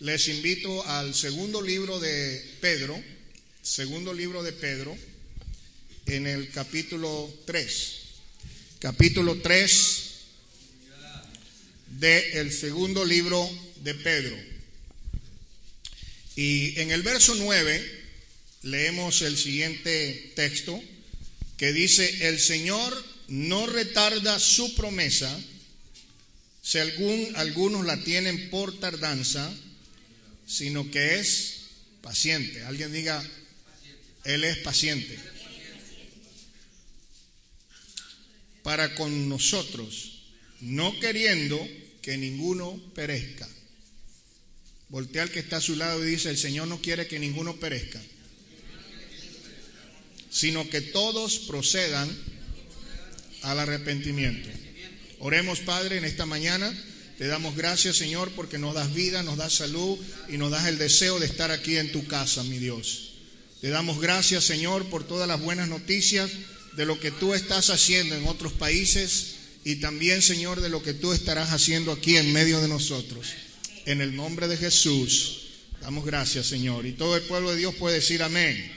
les invito al segundo libro de Pedro, segundo libro de Pedro, en el capítulo 3. Capítulo 3 del segundo libro de Pedro. Y en el verso 9 leemos el siguiente texto que dice, el Señor no retarda su promesa, si algún, algunos la tienen por tardanza, sino que es paciente. Alguien diga, Él es paciente. Para con nosotros, no queriendo que ninguno perezca. Voltea al que está a su lado y dice, el Señor no quiere que ninguno perezca, sino que todos procedan al arrepentimiento. Oremos, Padre, en esta mañana. Te damos gracias, Señor, porque nos das vida, nos das salud y nos das el deseo de estar aquí en tu casa, mi Dios. Te damos gracias, Señor, por todas las buenas noticias de lo que tú estás haciendo en otros países y también, Señor, de lo que tú estarás haciendo aquí en medio de nosotros. En el nombre de Jesús, damos gracias, Señor. Y todo el pueblo de Dios puede decir amén.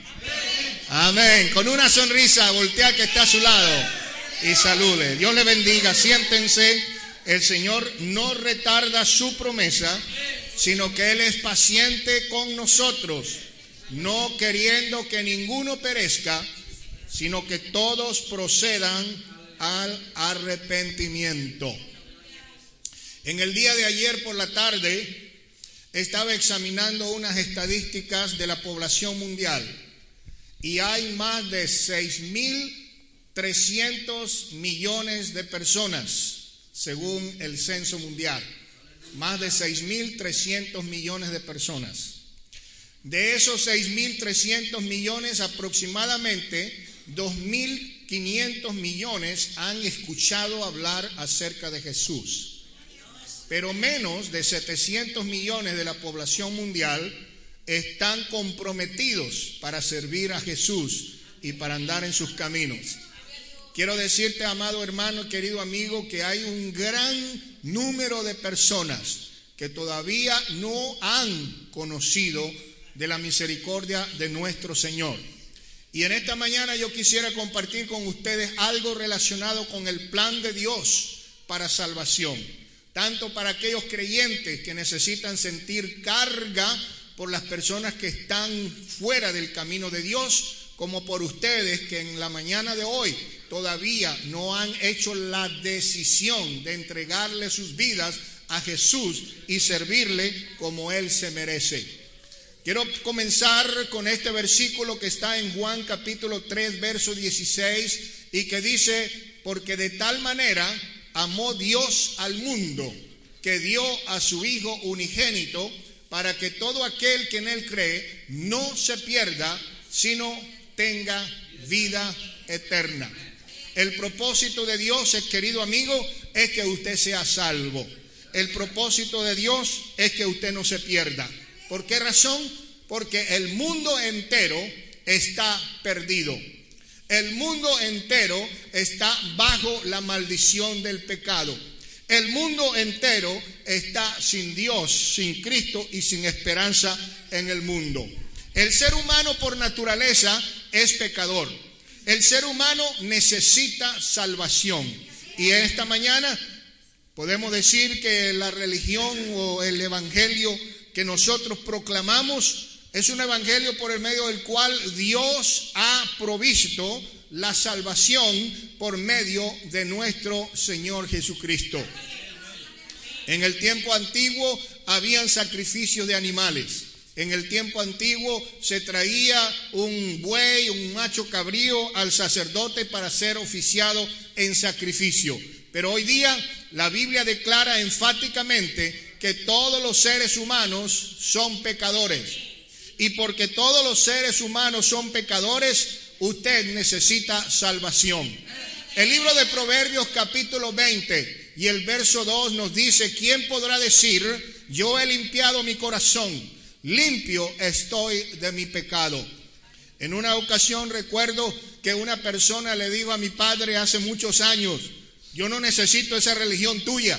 Amén. Con una sonrisa, voltea que está a su lado y salude. Dios le bendiga. Siéntense. El Señor no retarda su promesa, sino que Él es paciente con nosotros, no queriendo que ninguno perezca, sino que todos procedan al arrepentimiento. En el día de ayer por la tarde estaba examinando unas estadísticas de la población mundial y hay más de 6.300 millones de personas según el censo mundial. Más de 6.300 millones de personas. De esos 6.300 millones, aproximadamente 2.500 millones han escuchado hablar acerca de Jesús. Pero menos de 700 millones de la población mundial están comprometidos para servir a Jesús y para andar en sus caminos. Quiero decirte, amado hermano, querido amigo, que hay un gran número de personas que todavía no han conocido de la misericordia de nuestro Señor. Y en esta mañana yo quisiera compartir con ustedes algo relacionado con el plan de Dios para salvación, tanto para aquellos creyentes que necesitan sentir carga por las personas que están fuera del camino de Dios, como por ustedes que en la mañana de hoy todavía no han hecho la decisión de entregarle sus vidas a Jesús y servirle como Él se merece. Quiero comenzar con este versículo que está en Juan capítulo 3, verso 16, y que dice, porque de tal manera amó Dios al mundo, que dio a su Hijo unigénito, para que todo aquel que en Él cree no se pierda, sino tenga vida eterna. El propósito de Dios, querido amigo, es que usted sea salvo. El propósito de Dios es que usted no se pierda. ¿Por qué razón? Porque el mundo entero está perdido. El mundo entero está bajo la maldición del pecado. El mundo entero está sin Dios, sin Cristo y sin esperanza en el mundo. El ser humano por naturaleza es pecador. El ser humano necesita salvación. Y esta mañana podemos decir que la religión o el evangelio que nosotros proclamamos es un evangelio por el medio del cual Dios ha provisto la salvación por medio de nuestro Señor Jesucristo. En el tiempo antiguo habían sacrificios de animales. En el tiempo antiguo se traía un buey, un macho cabrío al sacerdote para ser oficiado en sacrificio. Pero hoy día la Biblia declara enfáticamente que todos los seres humanos son pecadores. Y porque todos los seres humanos son pecadores, usted necesita salvación. El libro de Proverbios capítulo 20 y el verso 2 nos dice, ¿quién podrá decir, yo he limpiado mi corazón? Limpio estoy de mi pecado. En una ocasión recuerdo que una persona le dijo a mi padre hace muchos años, yo no necesito esa religión tuya,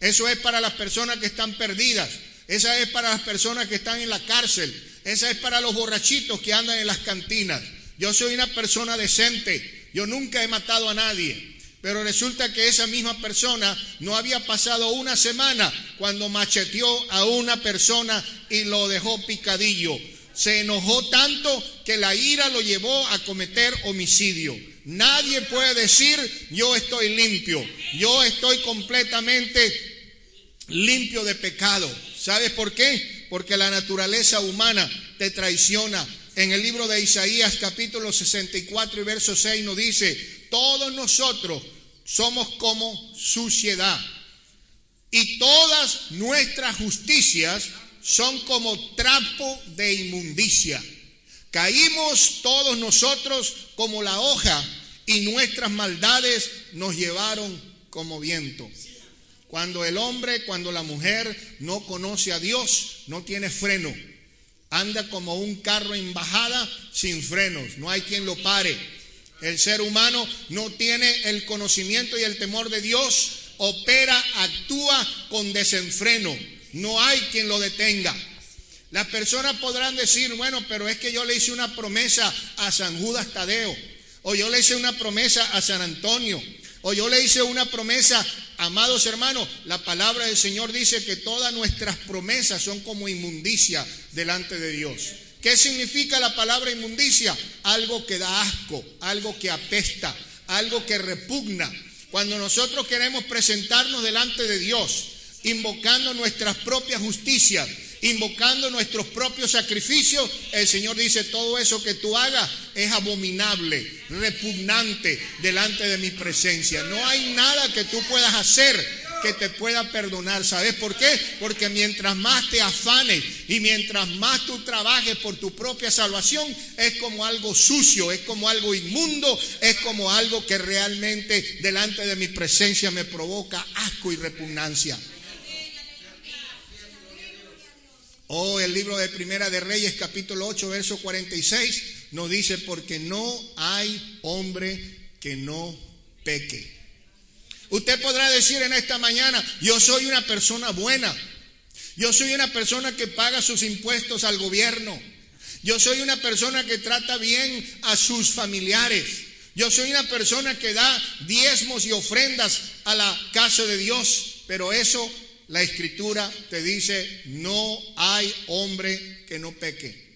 eso es para las personas que están perdidas. Esa es para las personas que están en la cárcel. Esa es para los borrachitos que andan en las cantinas. Yo soy una persona decente. Yo nunca he matado a nadie. Pero resulta que esa misma persona no había pasado una semana cuando macheteó a una persona y lo dejó picadillo. Se enojó tanto que la ira lo llevó a cometer homicidio. Nadie puede decir yo estoy limpio, yo estoy completamente limpio de pecado. ¿Sabes por qué? Porque la naturaleza humana te traiciona. En el libro de Isaías capítulo 64 y verso 6 nos dice, todos nosotros somos como suciedad y todas nuestras justicias son como trapo de inmundicia. Caímos todos nosotros como la hoja y nuestras maldades nos llevaron como viento. Cuando el hombre, cuando la mujer no conoce a Dios, no tiene freno. Anda como un carro en bajada sin frenos. No hay quien lo pare el ser humano no tiene el conocimiento y el temor de Dios, opera, actúa con desenfreno. No hay quien lo detenga. Las personas podrán decir, bueno, pero es que yo le hice una promesa a San Judas Tadeo, o yo le hice una promesa a San Antonio, o yo le hice una promesa, amados hermanos, la palabra del Señor dice que todas nuestras promesas son como inmundicia delante de Dios. ¿Qué significa la palabra inmundicia? Algo que da asco, algo que apesta, algo que repugna. Cuando nosotros queremos presentarnos delante de Dios, invocando nuestras propias justicias, invocando nuestros propios sacrificios, el Señor dice, todo eso que tú hagas es abominable, repugnante delante de mi presencia. No hay nada que tú puedas hacer que te pueda perdonar. ¿Sabes por qué? Porque mientras más te afanes y mientras más tú trabajes por tu propia salvación, es como algo sucio, es como algo inmundo, es como algo que realmente delante de mi presencia me provoca asco y repugnancia. Oh, el libro de Primera de Reyes, capítulo 8, verso 46, nos dice, porque no hay hombre que no peque. Usted podrá decir en esta mañana, yo soy una persona buena, yo soy una persona que paga sus impuestos al gobierno, yo soy una persona que trata bien a sus familiares, yo soy una persona que da diezmos y ofrendas a la casa de Dios, pero eso la escritura te dice, no hay hombre que no peque.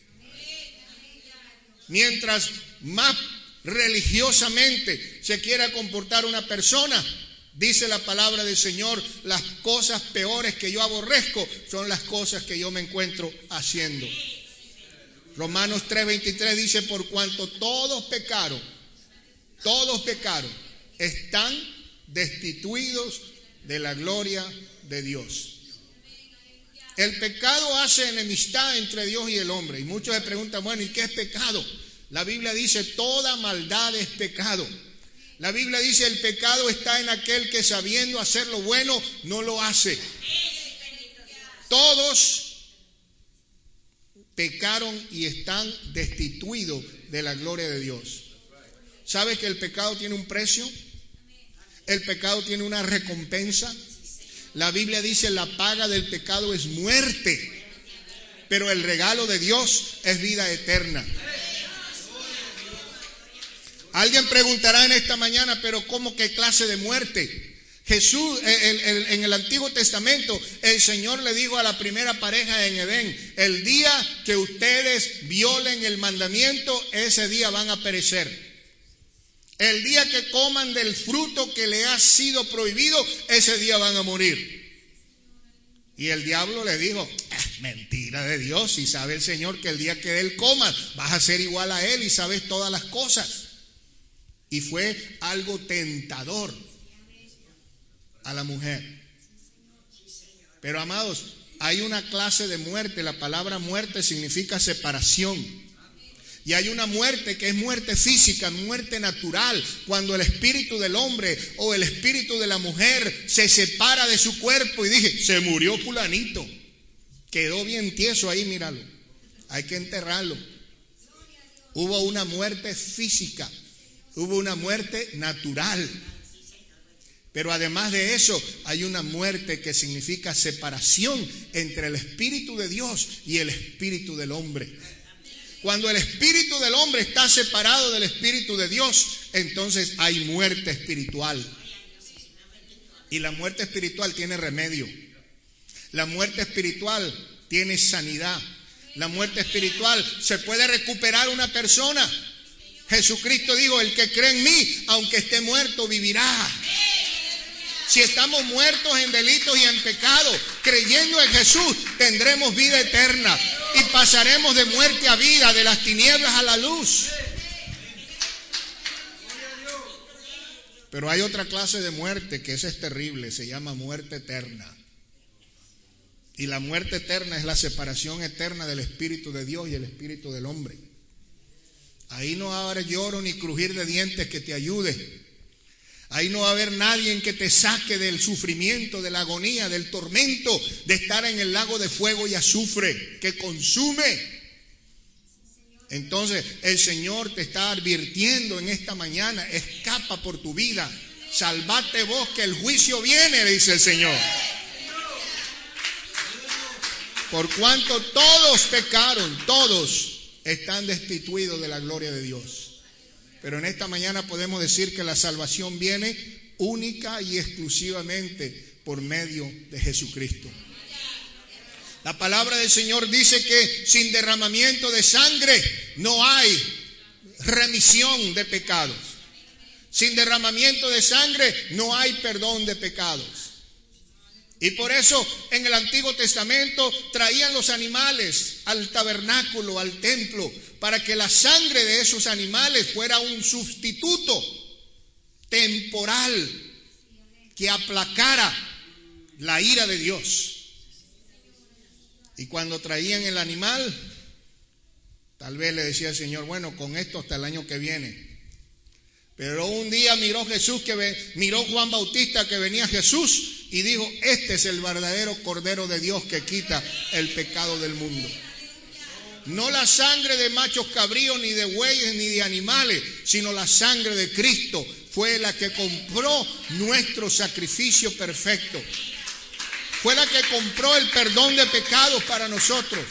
Mientras más religiosamente se quiera comportar una persona, Dice la palabra del Señor, las cosas peores que yo aborrezco son las cosas que yo me encuentro haciendo. Romanos 3:23 dice, por cuanto todos pecaron, todos pecaron, están destituidos de la gloria de Dios. El pecado hace enemistad entre Dios y el hombre. Y muchos se preguntan, bueno, ¿y qué es pecado? La Biblia dice, toda maldad es pecado. La Biblia dice, el pecado está en aquel que sabiendo hacer lo bueno, no lo hace. Todos pecaron y están destituidos de la gloria de Dios. ¿Sabe que el pecado tiene un precio? El pecado tiene una recompensa. La Biblia dice, la paga del pecado es muerte, pero el regalo de Dios es vida eterna. Alguien preguntará en esta mañana, pero ¿cómo qué clase de muerte? Jesús, en el Antiguo Testamento, el Señor le dijo a la primera pareja en Edén, el día que ustedes violen el mandamiento, ese día van a perecer. El día que coman del fruto que le ha sido prohibido, ese día van a morir. Y el diablo le dijo, ah, mentira de Dios, si sabe el Señor que el día que él coma, vas a ser igual a él y sabes todas las cosas. Y fue algo tentador a la mujer. Pero amados, hay una clase de muerte. La palabra muerte significa separación. Y hay una muerte que es muerte física, muerte natural, cuando el espíritu del hombre o el espíritu de la mujer se separa de su cuerpo y dije, se murió fulanito. Quedó bien tieso ahí, míralo. Hay que enterrarlo. Hubo una muerte física hubo una muerte natural. Pero además de eso, hay una muerte que significa separación entre el Espíritu de Dios y el Espíritu del hombre. Cuando el Espíritu del hombre está separado del Espíritu de Dios, entonces hay muerte espiritual. Y la muerte espiritual tiene remedio. La muerte espiritual tiene sanidad. La muerte espiritual se puede recuperar una persona. Jesucristo dijo, el que cree en mí, aunque esté muerto, vivirá. Si estamos muertos en delitos y en pecado, creyendo en Jesús, tendremos vida eterna y pasaremos de muerte a vida, de las tinieblas a la luz. Pero hay otra clase de muerte que esa es terrible, se llama muerte eterna. Y la muerte eterna es la separación eterna del Espíritu de Dios y el Espíritu del hombre. Ahí no va a haber lloro ni crujir de dientes que te ayude. Ahí no va a haber nadie que te saque del sufrimiento, de la agonía, del tormento de estar en el lago de fuego y azufre que consume. Entonces el Señor te está advirtiendo en esta mañana, escapa por tu vida, salvate vos que el juicio viene, dice el Señor. Por cuanto todos pecaron, todos están destituidos de la gloria de Dios. Pero en esta mañana podemos decir que la salvación viene única y exclusivamente por medio de Jesucristo. La palabra del Señor dice que sin derramamiento de sangre no hay remisión de pecados. Sin derramamiento de sangre no hay perdón de pecados. Y por eso en el Antiguo Testamento traían los animales al tabernáculo, al templo, para que la sangre de esos animales fuera un sustituto temporal que aplacara la ira de Dios. Y cuando traían el animal, tal vez le decía el Señor, bueno, con esto hasta el año que viene. Pero un día miró Jesús que miró Juan Bautista que venía Jesús y dijo, "Este es el verdadero cordero de Dios que quita el pecado del mundo." No la sangre de machos cabríos, ni de bueyes, ni de animales, sino la sangre de Cristo fue la que compró nuestro sacrificio perfecto. Fue la que compró el perdón de pecados para nosotros.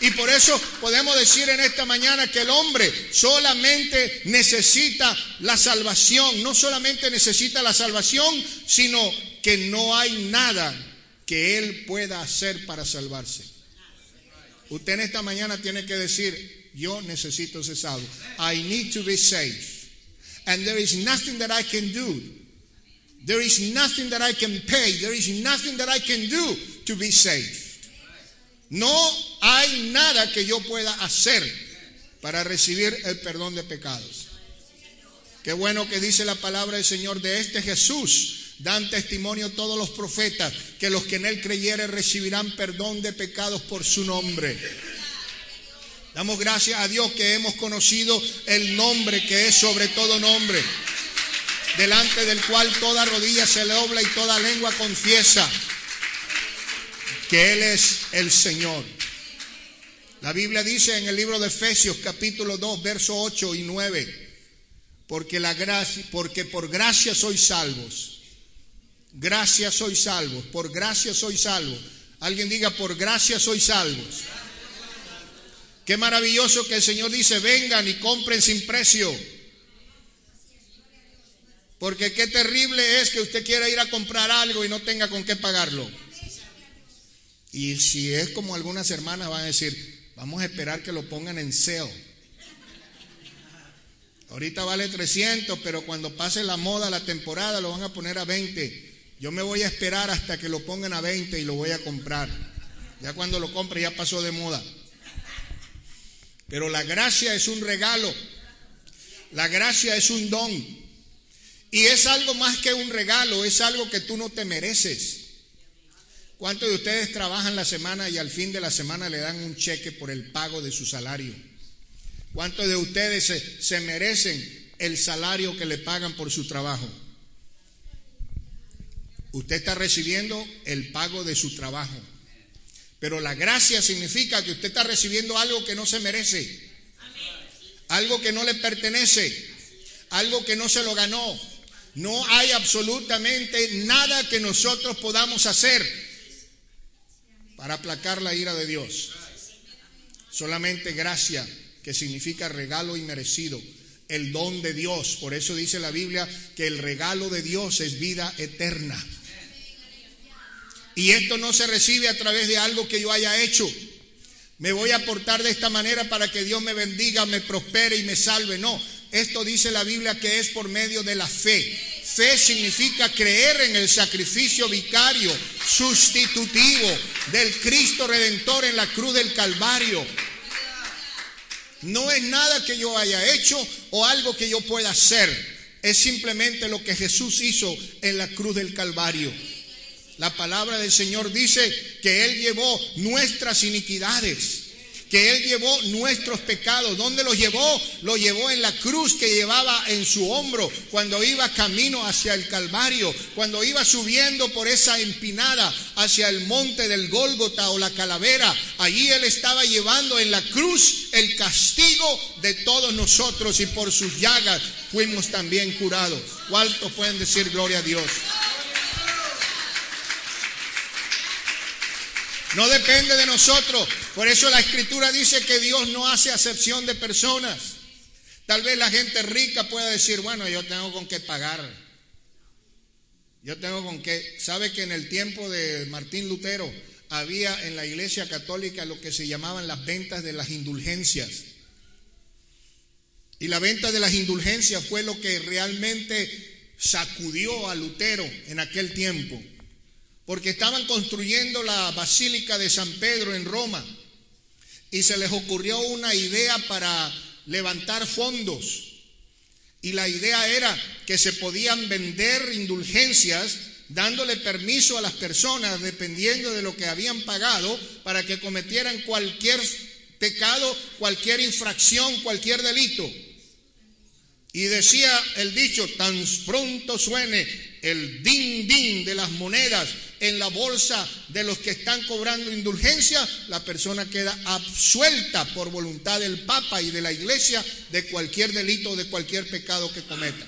Y por eso podemos decir en esta mañana que el hombre solamente necesita la salvación, no solamente necesita la salvación, sino que no hay nada que él pueda hacer para salvarse. Usted en esta mañana tiene que decir, yo necesito ser salvo. I need to be saved. And there is nothing that I can do. There is nothing that I can pay. There is nothing that I can do to be saved. No hay nada que yo pueda hacer para recibir el perdón de pecados. Qué bueno que dice la palabra del Señor de este Jesús Dan testimonio todos los profetas que los que en él creyeren recibirán perdón de pecados por su nombre. Damos gracias a Dios que hemos conocido el nombre que es sobre todo nombre, delante del cual toda rodilla se dobla y toda lengua confiesa que Él es el Señor. La Biblia dice en el libro de Efesios capítulo 2, versos 8 y 9, porque la gracia, porque por gracia sois salvos Gracias soy salvo. Por gracia soy salvo. Alguien diga, por gracia soy salvos. Qué maravilloso que el Señor dice, vengan y compren sin precio. Porque qué terrible es que usted quiera ir a comprar algo y no tenga con qué pagarlo. Y si es como algunas hermanas van a decir, vamos a esperar que lo pongan en sale. Ahorita vale 300, pero cuando pase la moda, la temporada, lo van a poner a 20. Yo me voy a esperar hasta que lo pongan a 20 y lo voy a comprar. Ya cuando lo compre ya pasó de moda. Pero la gracia es un regalo. La gracia es un don. Y es algo más que un regalo, es algo que tú no te mereces. ¿Cuántos de ustedes trabajan la semana y al fin de la semana le dan un cheque por el pago de su salario? ¿Cuántos de ustedes se, se merecen el salario que le pagan por su trabajo? Usted está recibiendo el pago de su trabajo. Pero la gracia significa que usted está recibiendo algo que no se merece. Algo que no le pertenece. Algo que no se lo ganó. No hay absolutamente nada que nosotros podamos hacer para aplacar la ira de Dios. Solamente gracia, que significa regalo inmerecido, el don de Dios. Por eso dice la Biblia que el regalo de Dios es vida eterna. Y esto no se recibe a través de algo que yo haya hecho. Me voy a portar de esta manera para que Dios me bendiga, me prospere y me salve. No, esto dice la Biblia que es por medio de la fe. Fe significa creer en el sacrificio vicario, sustitutivo del Cristo Redentor en la cruz del Calvario. No es nada que yo haya hecho o algo que yo pueda hacer. Es simplemente lo que Jesús hizo en la cruz del Calvario. La palabra del Señor dice que Él llevó nuestras iniquidades que Él llevó nuestros pecados. ¿Dónde los llevó? Lo llevó en la cruz que llevaba en su hombro cuando iba camino hacia el Calvario, cuando iba subiendo por esa empinada hacia el monte del Gólgota o la calavera. Allí Él estaba llevando en la cruz el castigo de todos nosotros y por sus llagas fuimos también curados. ¿Cuántos pueden decir gloria a Dios? No depende de nosotros. Por eso la escritura dice que Dios no hace acepción de personas. Tal vez la gente rica pueda decir, bueno, yo tengo con qué pagar. Yo tengo con qué. ¿Sabe que en el tiempo de Martín Lutero había en la iglesia católica lo que se llamaban las ventas de las indulgencias? Y la venta de las indulgencias fue lo que realmente sacudió a Lutero en aquel tiempo porque estaban construyendo la Basílica de San Pedro en Roma y se les ocurrió una idea para levantar fondos. Y la idea era que se podían vender indulgencias dándole permiso a las personas, dependiendo de lo que habían pagado, para que cometieran cualquier pecado, cualquier infracción, cualquier delito. Y decía el dicho, tan pronto suene el din din de las monedas en la bolsa de los que están cobrando indulgencia, la persona queda absuelta por voluntad del Papa y de la Iglesia de cualquier delito o de cualquier pecado que cometa.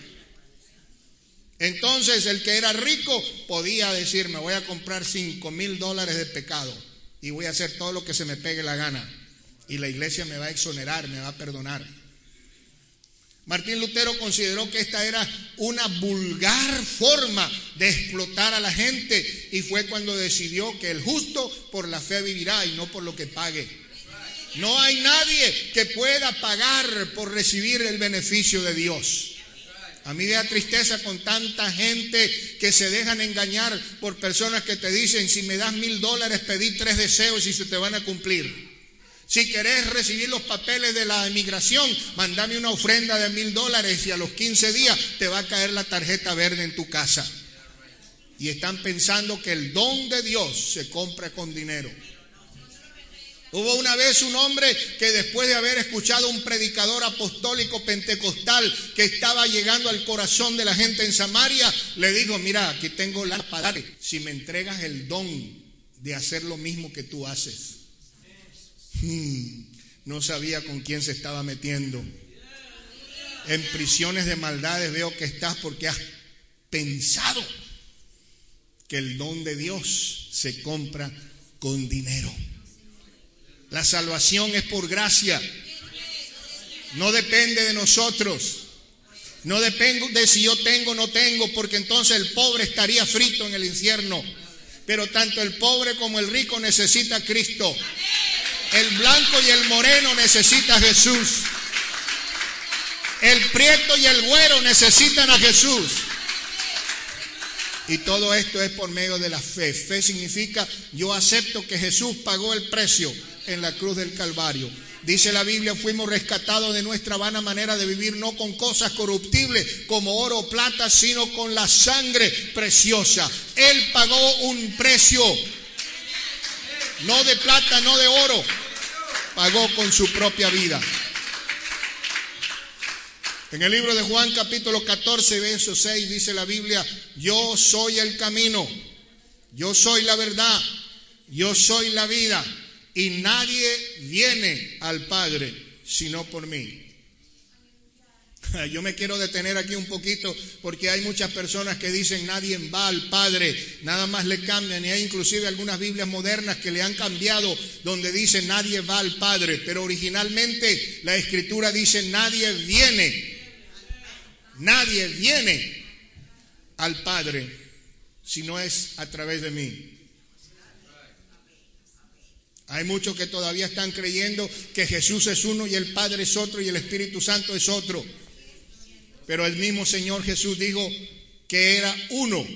Entonces el que era rico podía decir, me voy a comprar cinco mil dólares de pecado y voy a hacer todo lo que se me pegue la gana. Y la iglesia me va a exonerar, me va a perdonar. Martín Lutero consideró que esta era una vulgar forma de explotar a la gente y fue cuando decidió que el justo por la fe vivirá y no por lo que pague. No hay nadie que pueda pagar por recibir el beneficio de Dios. A mí me da tristeza con tanta gente que se dejan engañar por personas que te dicen, si me das mil dólares, pedí tres deseos y se te van a cumplir. Si querés recibir los papeles de la emigración, mandame una ofrenda de mil dólares y a los 15 días te va a caer la tarjeta verde en tu casa. Y están pensando que el don de Dios se compra con dinero. Hubo una vez un hombre que después de haber escuchado un predicador apostólico pentecostal que estaba llegando al corazón de la gente en Samaria, le dijo, mira, aquí tengo la palabra, si me entregas el don de hacer lo mismo que tú haces. Hmm, no sabía con quién se estaba metiendo. En prisiones de maldades veo que estás porque has pensado que el don de Dios se compra con dinero. La salvación es por gracia. No depende de nosotros. No depende de si yo tengo o no tengo, porque entonces el pobre estaría frito en el infierno. Pero tanto el pobre como el rico necesita a Cristo. El blanco y el moreno necesita a Jesús. El prieto y el güero necesitan a Jesús. Y todo esto es por medio de la fe. Fe significa yo acepto que Jesús pagó el precio en la cruz del Calvario. Dice la Biblia, fuimos rescatados de nuestra vana manera de vivir, no con cosas corruptibles como oro o plata, sino con la sangre preciosa. Él pagó un precio, no de plata, no de oro, pagó con su propia vida. En el libro de Juan capítulo 14, verso 6 dice la Biblia, yo soy el camino, yo soy la verdad, yo soy la vida y nadie viene al Padre sino por mí. Yo me quiero detener aquí un poquito porque hay muchas personas que dicen nadie va al Padre, nada más le cambian y hay inclusive algunas Biblias modernas que le han cambiado donde dice nadie va al Padre, pero originalmente la escritura dice nadie viene, nadie viene al Padre si no es a través de mí. Hay muchos que todavía están creyendo que Jesús es uno y el Padre es otro y el Espíritu Santo es otro. Pero el mismo Señor Jesús dijo que era uno.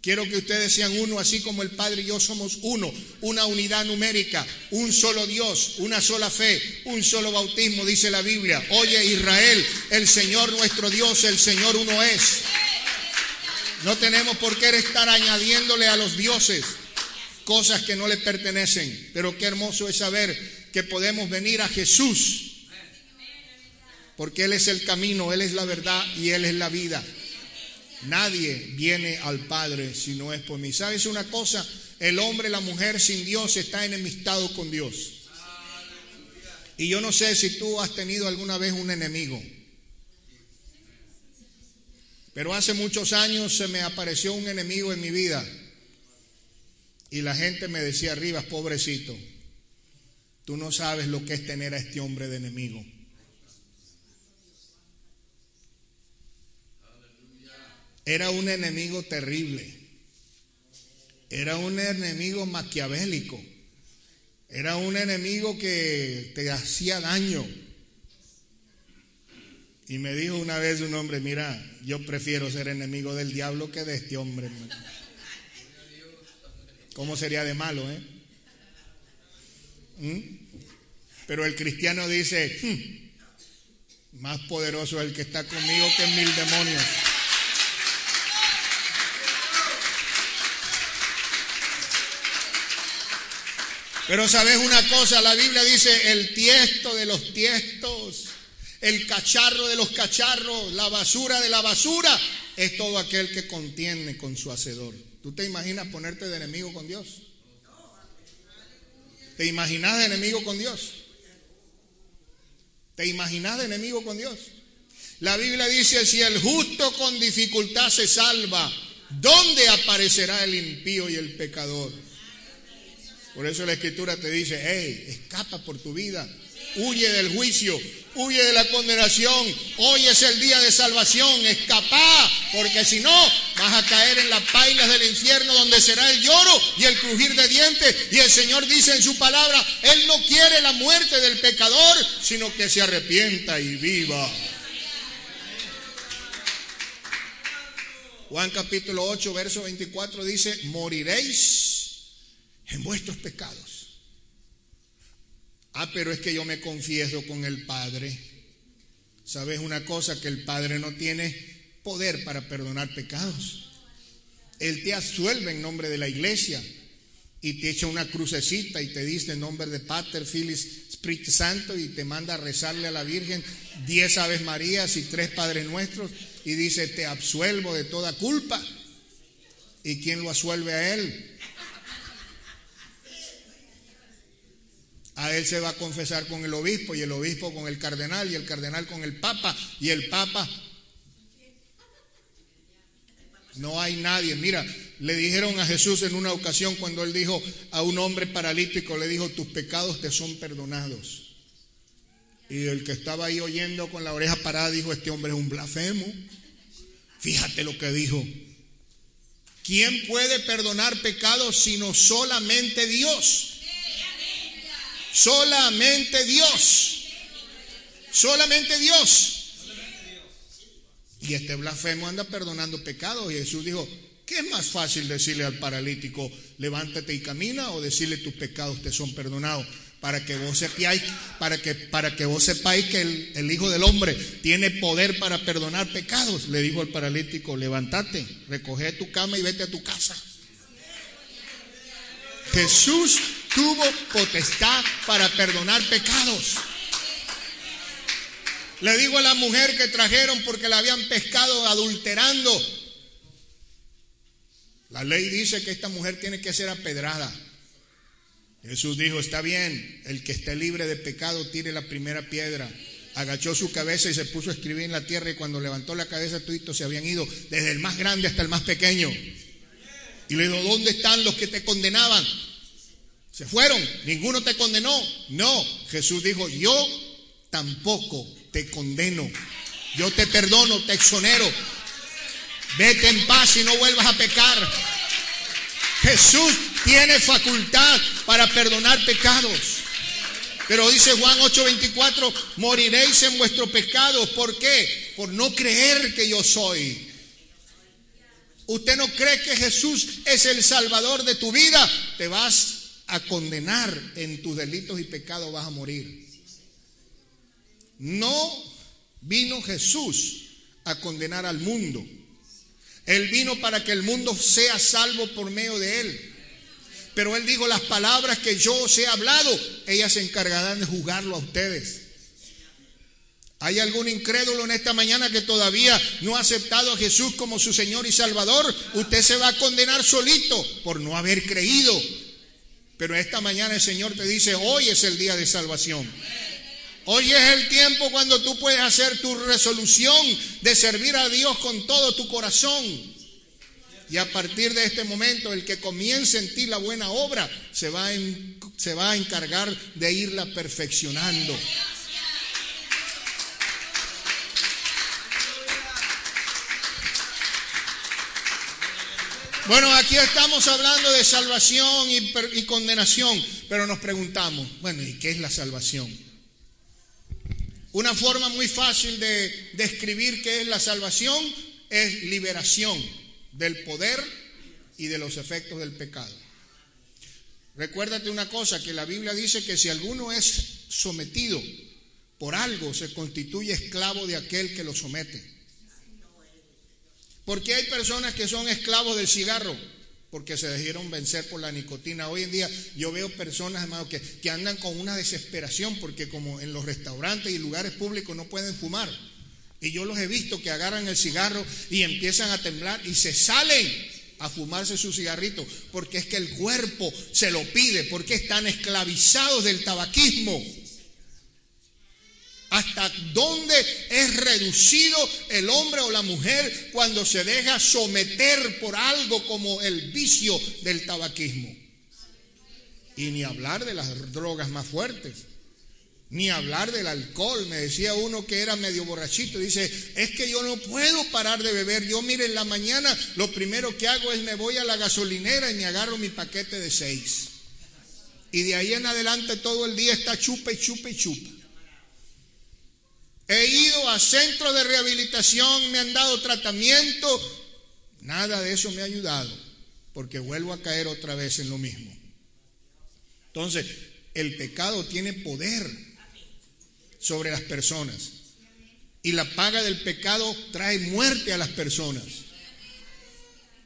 Quiero que ustedes sean uno, así como el Padre y yo somos uno, una unidad numérica, un solo Dios, una sola fe, un solo bautismo, dice la Biblia. Oye Israel, el Señor nuestro Dios, el Señor uno es. No tenemos por qué estar añadiéndole a los dioses cosas que no le pertenecen, pero qué hermoso es saber que podemos venir a Jesús porque Él es el camino, Él es la verdad y Él es la vida. Nadie viene al Padre si no es por mí. ¿Sabes una cosa? El hombre, la mujer sin Dios está enemistado con Dios. Y yo no sé si tú has tenido alguna vez un enemigo. Pero hace muchos años se me apareció un enemigo en mi vida. Y la gente me decía, arriba, pobrecito, tú no sabes lo que es tener a este hombre de enemigo. Era un enemigo terrible. Era un enemigo maquiavélico. Era un enemigo que te hacía daño. Y me dijo una vez un hombre, mira, yo prefiero ser enemigo del diablo que de este hombre. ¿Cómo sería de malo, eh? ¿Mm? Pero el cristiano dice, hmm, más poderoso es el que está conmigo que mil demonios. Pero sabes una cosa, la Biblia dice el tiesto de los tiestos, el cacharro de los cacharros, la basura de la basura, es todo aquel que contiene con su hacedor. ¿Tú te imaginas ponerte de enemigo con Dios? ¿Te imaginas de enemigo con Dios? ¿Te imaginas de enemigo con Dios? La Biblia dice, si el justo con dificultad se salva, ¿dónde aparecerá el impío y el pecador? Por eso la escritura te dice, hey, escapa por tu vida, huye del juicio, huye de la condenación, hoy es el día de salvación, escapa, porque si no vas a caer en las pailas del infierno donde será el lloro y el crujir de dientes. Y el Señor dice en su palabra, Él no quiere la muerte del pecador, sino que se arrepienta y viva. Juan capítulo 8, verso 24 dice, moriréis en vuestros pecados. Ah, pero es que yo me confieso con el Padre. ¿Sabes una cosa? Que el Padre no tiene poder para perdonar pecados. Él te asuelve en nombre de la iglesia y te echa una crucecita y te dice en nombre de Pater, Filis, Espíritu Santo y te manda a rezarle a la Virgen diez Aves Marías y tres Padres Nuestros y dice, te absuelvo de toda culpa. ¿Y quién lo asuelve a él? A él se va a confesar con el obispo y el obispo con el cardenal y el cardenal con el papa y el papa. No hay nadie. Mira, le dijeron a Jesús en una ocasión cuando él dijo a un hombre paralítico, le dijo, tus pecados te son perdonados. Y el que estaba ahí oyendo con la oreja parada dijo, este hombre es un blasfemo. Fíjate lo que dijo. ¿Quién puede perdonar pecados sino solamente Dios? Solamente Dios. Solamente Dios. Y este blasfemo anda perdonando pecados. Y Jesús dijo, ¿qué es más fácil decirle al paralítico, levántate y camina? O decirle tus pecados te son perdonados. Para que vos sepáis, para que, para que vos sepáis que el, Hijo del Hombre tiene poder para perdonar pecados. Le dijo al paralítico, levántate, recoge tu cama y vete a tu casa. Jesús tuvo potestad para perdonar pecados. Le digo a la mujer que trajeron porque la habían pescado adulterando. La ley dice que esta mujer tiene que ser apedrada. Jesús dijo, está bien, el que esté libre de pecado tire la primera piedra. agachó su cabeza y se puso a escribir en la tierra y cuando levantó la cabeza todos se habían ido, desde el más grande hasta el más pequeño. Y le dijo, ¿dónde están los que te condenaban? Se fueron, ninguno te condenó. No, Jesús dijo, yo tampoco te condeno. Yo te perdono, te exonero. Vete en paz y no vuelvas a pecar. Jesús tiene facultad para perdonar pecados. Pero dice Juan 8:24, moriréis en vuestros pecados. ¿Por qué? Por no creer que yo soy. ¿Usted no cree que Jesús es el Salvador de tu vida? Te vas a condenar en tus delitos y pecados, vas a morir. No vino Jesús a condenar al mundo. Él vino para que el mundo sea salvo por medio de él. Pero él dijo, las palabras que yo os he hablado, ellas se encargarán de juzgarlo a ustedes. ¿Hay algún incrédulo en esta mañana que todavía no ha aceptado a Jesús como su Señor y Salvador? Usted se va a condenar solito por no haber creído. Pero esta mañana el Señor te dice, hoy es el día de salvación. Hoy es el tiempo cuando tú puedes hacer tu resolución de servir a Dios con todo tu corazón. Y a partir de este momento, el que comience en ti la buena obra se va, se va a encargar de irla perfeccionando. Bueno, aquí estamos hablando de salvación y, y, condenación, pero nos preguntamos, bueno, ¿y qué es la salvación? Una forma muy fácil de describir qué es la salvación es liberación del poder y de los efectos del pecado. Recuérdate una cosa, que la Biblia dice que si alguno es sometido por algo, se constituye esclavo de aquel que lo somete. Porque hay personas que son esclavos del cigarro porque se dejaron vencer por la nicotina. Hoy en día yo veo personas, hermano, que, que andan con una desesperación porque como en los restaurantes y lugares públicos no pueden fumar. Y yo los he visto que agarran el cigarro y empiezan a temblar y se salen a fumarse su cigarrito, porque es que el cuerpo se lo pide, porque están esclavizados del tabaquismo hasta dónde es reducido el hombre o la mujer cuando se deja someter por algo como el vicio del tabaquismo. Y ni hablar de las drogas más fuertes, ni hablar del alcohol. Me decía uno que era medio borrachito, dice, es que yo no puedo parar de beber. Yo mire, en la mañana lo primero que hago es me voy a la gasolinera y me agarro mi paquete de seis. Y de ahí en adelante todo el día está chupa y chupa y chupa. He ido a centros de rehabilitación, me han dado tratamiento. Nada de eso me ha ayudado, porque vuelvo a caer otra vez en lo mismo. Entonces, el pecado tiene poder sobre las personas. Y la paga del pecado trae muerte a las personas.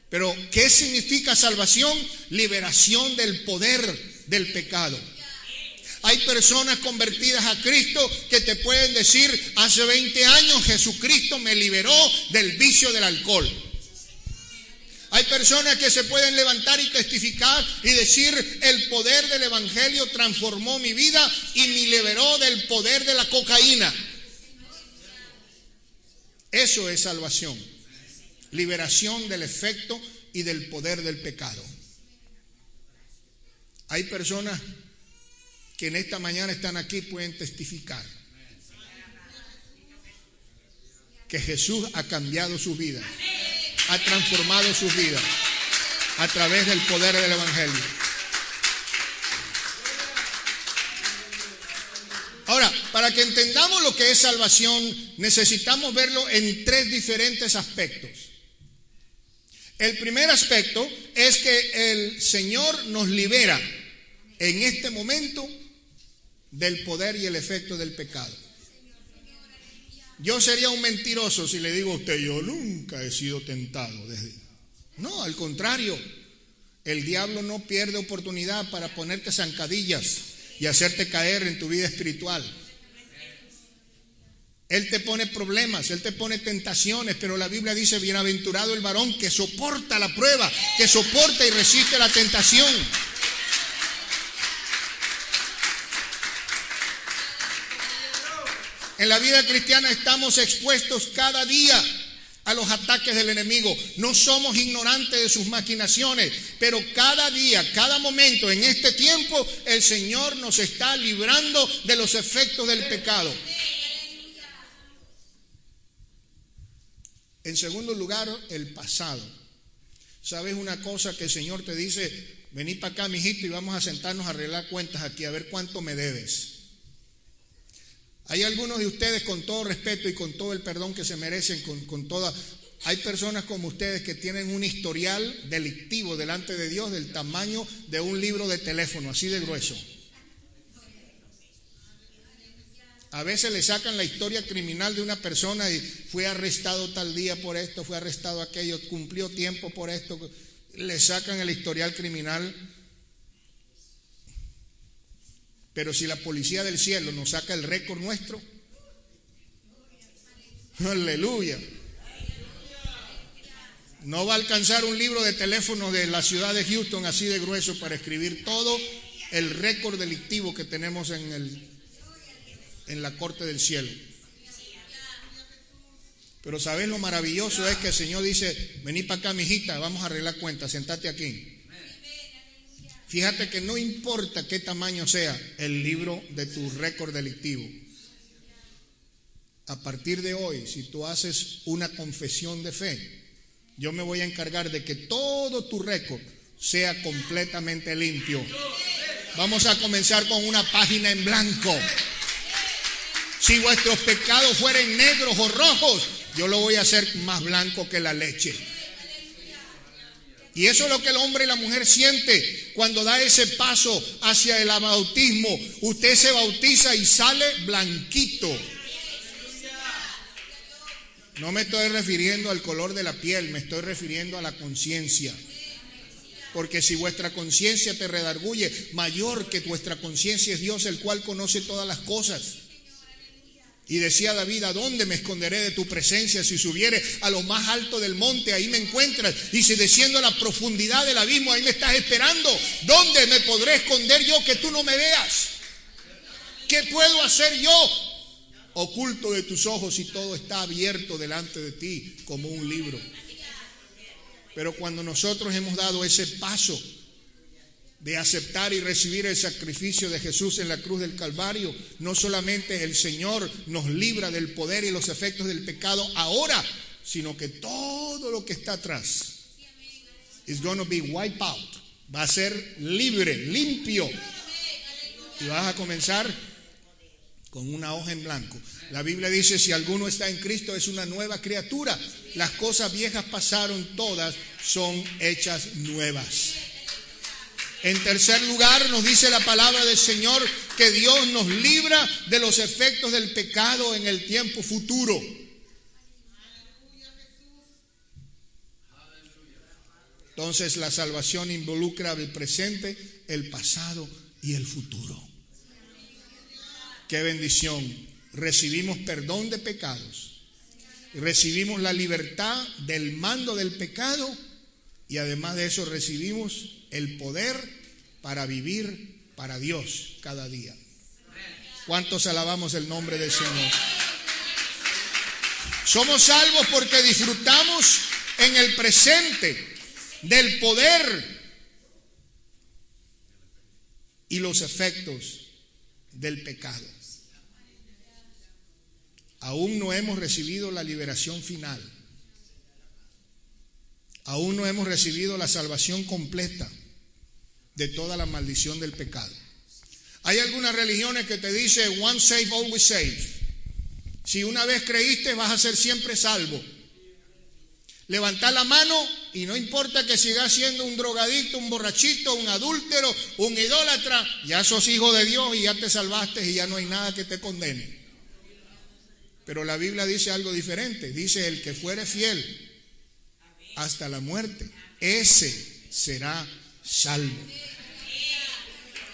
Pero, ¿qué significa salvación? Liberación del poder del pecado. Hay personas convertidas a Cristo que te pueden decir, hace 20 años Jesucristo me liberó del vicio del alcohol. Hay personas que se pueden levantar y testificar y decir, el poder del Evangelio transformó mi vida y me liberó del poder de la cocaína. Eso es salvación. Liberación del efecto y del poder del pecado. Hay personas que en esta mañana están aquí pueden testificar que Jesús ha cambiado su vida, ha transformado su vida a través del poder del Evangelio. Ahora, para que entendamos lo que es salvación, necesitamos verlo en tres diferentes aspectos. El primer aspecto es que el Señor nos libera en este momento del poder y el efecto del pecado. Yo sería un mentiroso si le digo a usted, yo nunca he sido tentado. Desde... No, al contrario, el diablo no pierde oportunidad para ponerte zancadillas y hacerte caer en tu vida espiritual. Él te pone problemas, Él te pone tentaciones, pero la Biblia dice, bienaventurado el varón que soporta la prueba, que soporta y resiste la tentación. En la vida cristiana estamos expuestos cada día a los ataques del enemigo. No somos ignorantes de sus maquinaciones, pero cada día, cada momento, en este tiempo, el Señor nos está librando de los efectos del pecado. En segundo lugar, el pasado. ¿Sabes una cosa que el Señor te dice? Vení para acá, mijito, y vamos a sentarnos a arreglar cuentas aquí, a ver cuánto me debes. Hay algunos de ustedes, con todo respeto y con todo el perdón que se merecen, con, toda. Hay personas como ustedes que tienen un historial delictivo delante de Dios del tamaño de un libro de teléfono, así de grueso. A veces le sacan la historia criminal de una persona y fue arrestado tal día por esto, fue arrestado aquello, cumplió tiempo por esto. Le sacan el historial criminal. Pero si la policía del cielo nos saca el récord nuestro, aleluya. No va a alcanzar un libro de teléfono de la ciudad de Houston así de grueso para escribir todo el récord delictivo que tenemos en el en la corte del cielo. Pero sabes lo maravilloso es que el Señor dice, vení para acá, mijita, vamos a arreglar cuentas, sentate aquí. Fíjate que no importa qué tamaño sea el libro de tu récord delictivo. A partir de hoy, si tú haces una confesión de fe, yo me voy a encargar de que todo tu récord sea completamente limpio. Vamos a comenzar con una página en blanco. Si vuestros pecados fueren negros o rojos, yo lo voy a hacer más blanco que la leche. Y eso es lo que el hombre y la mujer siente cuando da ese paso hacia el bautismo. Usted se bautiza y sale blanquito. No me estoy refiriendo al color de la piel, me estoy refiriendo a la conciencia. Porque si vuestra conciencia te redarguye, mayor que vuestra conciencia es Dios, el cual conoce todas las cosas. Y decía David, ¿a dónde me esconderé de tu presencia? Si subiere a lo más alto del monte, ahí me encuentras. Y si desciendo a la profundidad del abismo, ahí me estás esperando. ¿Dónde me podré esconder yo que tú no me veas? ¿Qué puedo hacer yo? Oculto de tus ojos y todo está abierto delante de ti como un libro. Pero cuando nosotros hemos dado ese paso de aceptar y recibir el sacrificio de Jesús en la cruz del Calvario, no solamente el Señor nos libra del poder y los efectos del pecado ahora, sino que todo lo que está atrás is going to be wiped out. Va a ser libre, limpio. Y vas a comenzar con una hoja en blanco. La Biblia dice, si alguno está en Cristo es una nueva criatura. Las cosas viejas pasaron, todas son hechas nuevas. En tercer lugar, nos dice la palabra del Señor que Dios nos libra de los efectos del pecado en el tiempo futuro. Entonces la salvación involucra el presente, el pasado y el futuro. Qué bendición. Recibimos perdón de pecados. Recibimos la libertad del mando del pecado y además de eso recibimos el poder para vivir para Dios cada día. ¿Cuántos alabamos el nombre del Señor? Somos salvos porque disfrutamos en el presente del poder y los efectos del pecado. Aún no hemos recibido la liberación final. Aún no hemos recibido la salvación completa de toda la maldición del pecado. Hay algunas religiones que te dicen one save, always save. Si una vez creíste, vas a ser siempre salvo. Levanta la mano y no importa que sigas siendo un drogadicto, un borrachito, un adúltero, un idólatra, ya sos hijo de Dios y ya te salvaste y ya no hay nada que te condene. Pero la Biblia dice algo diferente. Dice, el que fuere fiel hasta la muerte, ese será salvo.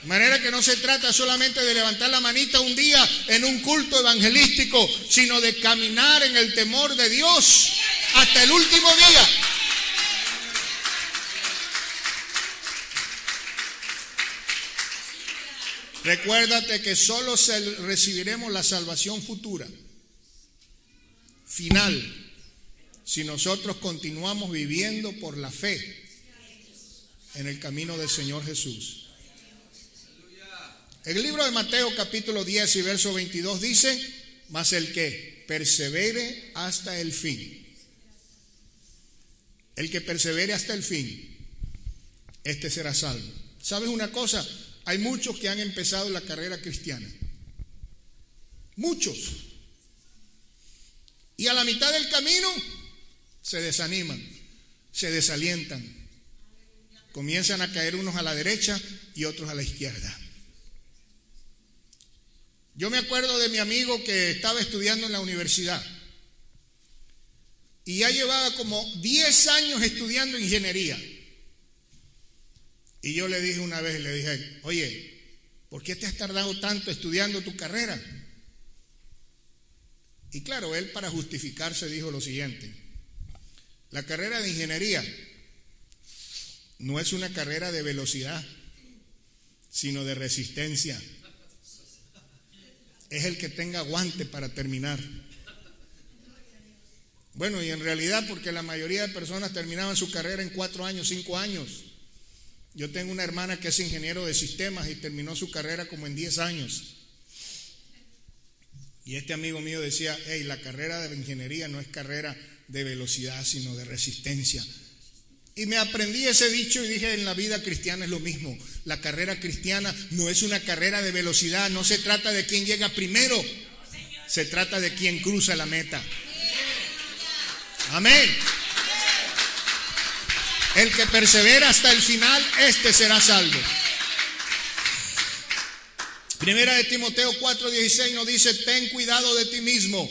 De manera que no se trata solamente de levantar la manita un día en un culto evangelístico, sino de caminar en el temor de Dios hasta el último día. Recuérdate que solo recibiremos la salvación futura, final, si nosotros continuamos viviendo por la fe en el camino del Señor Jesús. El libro de Mateo capítulo 10 y verso 22 dice, mas el que persevere hasta el fin, el que persevere hasta el fin, este será salvo. ¿Sabes una cosa? Hay muchos que han empezado la carrera cristiana. Muchos. Y a la mitad del camino se desaniman, se desalientan. Comienzan a caer unos a la derecha y otros a la izquierda. Yo me acuerdo de mi amigo que estaba estudiando en la universidad y ya llevaba como 10 años estudiando ingeniería. Y yo le dije una vez, le dije, oye, ¿por qué te has tardado tanto estudiando tu carrera? Y claro, él para justificarse dijo lo siguiente, la carrera de ingeniería no es una carrera de velocidad, sino de resistencia es el que tenga aguante para terminar. Bueno, y en realidad porque la mayoría de personas terminaban su carrera en cuatro años, cinco años. Yo tengo una hermana que es ingeniero de sistemas y terminó su carrera como en diez años. Y este amigo mío decía, hey, la carrera de ingeniería no es carrera de velocidad, sino de resistencia. Y me aprendí ese dicho y dije, en la vida cristiana es lo mismo. La carrera cristiana no es una carrera de velocidad, no se trata de quién llega primero, se trata de quién cruza la meta. Amén. El que persevera hasta el final, este será salvo. Primera de Timoteo 4:16 nos dice, ten cuidado de ti mismo,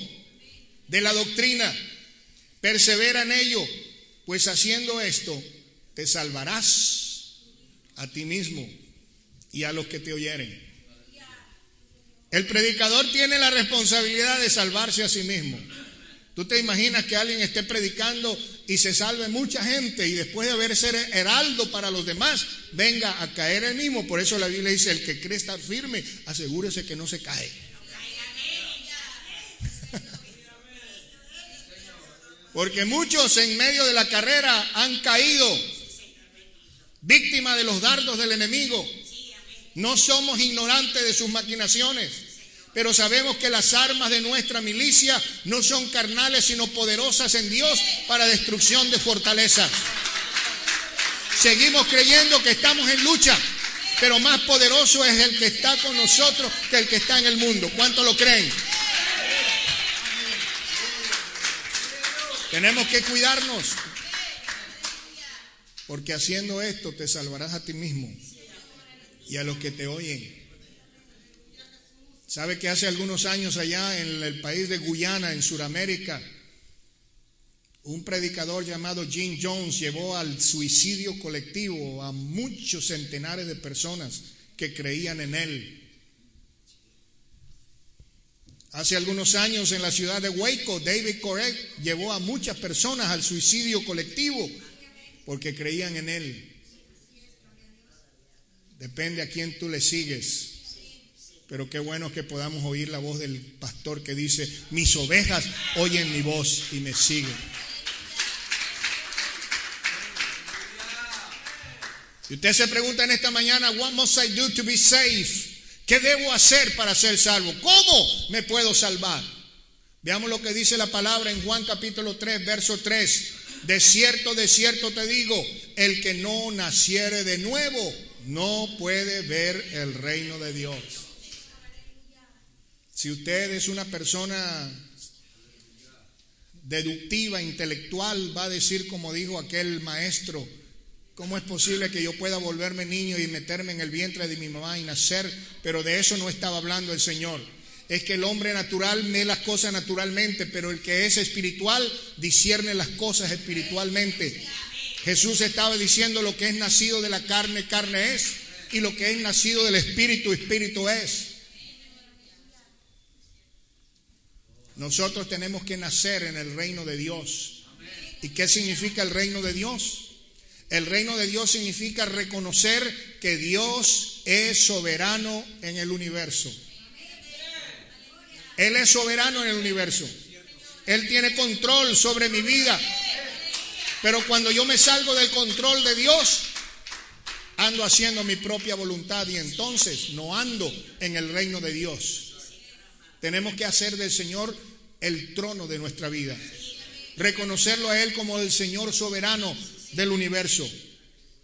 de la doctrina, persevera en ello pues haciendo esto, te salvarás a ti mismo y a los que te oyeren. El predicador tiene la responsabilidad de salvarse a sí mismo. Tú te imaginas que alguien esté predicando y se salve mucha gente y después de haber ser heraldo para los demás, venga a caer el mismo. Por eso la Biblia dice, el que cree estar firme, asegúrese que no se cae. Porque muchos en medio de la carrera han caído víctimas de los dardos del enemigo. No somos ignorantes de sus maquinaciones, pero sabemos que las armas de nuestra milicia no son carnales, sino poderosas en Dios para destrucción de fortalezas. Seguimos creyendo que estamos en lucha, pero más poderoso es el que está con nosotros que el que está en el mundo. ¿Cuánto lo creen? Tenemos que cuidarnos. Porque haciendo esto te salvarás a ti mismo y a los que te oyen. ¿Sabe que hace algunos años allá en el país de Guyana, en Sudamérica, un predicador llamado Jim Jones llevó al suicidio colectivo a muchos centenares de personas que creían en él? Hace algunos años en la ciudad de Waco, David Correct llevó a muchas personas al suicidio colectivo porque creían en él. Depende a quién tú le sigues. Pero qué bueno que podamos oír la voz del pastor que dice, mis ovejas oyen mi voz y me siguen. Y usted se pregunta en esta mañana, what must I do to be safe? ¿Qué debo hacer para ser salvo? ¿Cómo me puedo salvar? Veamos lo que dice la palabra en Juan capítulo 3, verso 3. De cierto, de cierto te digo, el que no naciere de nuevo no puede ver el reino de Dios. Si usted es una persona deductiva, intelectual, va a decir como dijo aquel maestro, ¿Cómo es posible que yo pueda volverme niño y meterme en el vientre de mi mamá y nacer? Pero de eso no estaba hablando el Señor. Es que el hombre natural ve las cosas naturalmente, pero el que es espiritual discierne las cosas espiritualmente. Jesús estaba diciendo lo que es nacido de la carne, carne es, y lo que es nacido del espíritu, espíritu es. Nosotros tenemos que nacer en el reino de Dios. ¿Y qué significa el reino de Dios? El reino de Dios significa reconocer que Dios es soberano en el universo. Él es soberano en el universo. Él tiene control sobre mi vida. Pero cuando yo me salgo del control de Dios, ando haciendo mi propia voluntad y entonces no ando en el reino de Dios. Tenemos que hacer del Señor el trono de nuestra vida. Reconocerlo a Él como el Señor soberano del universo.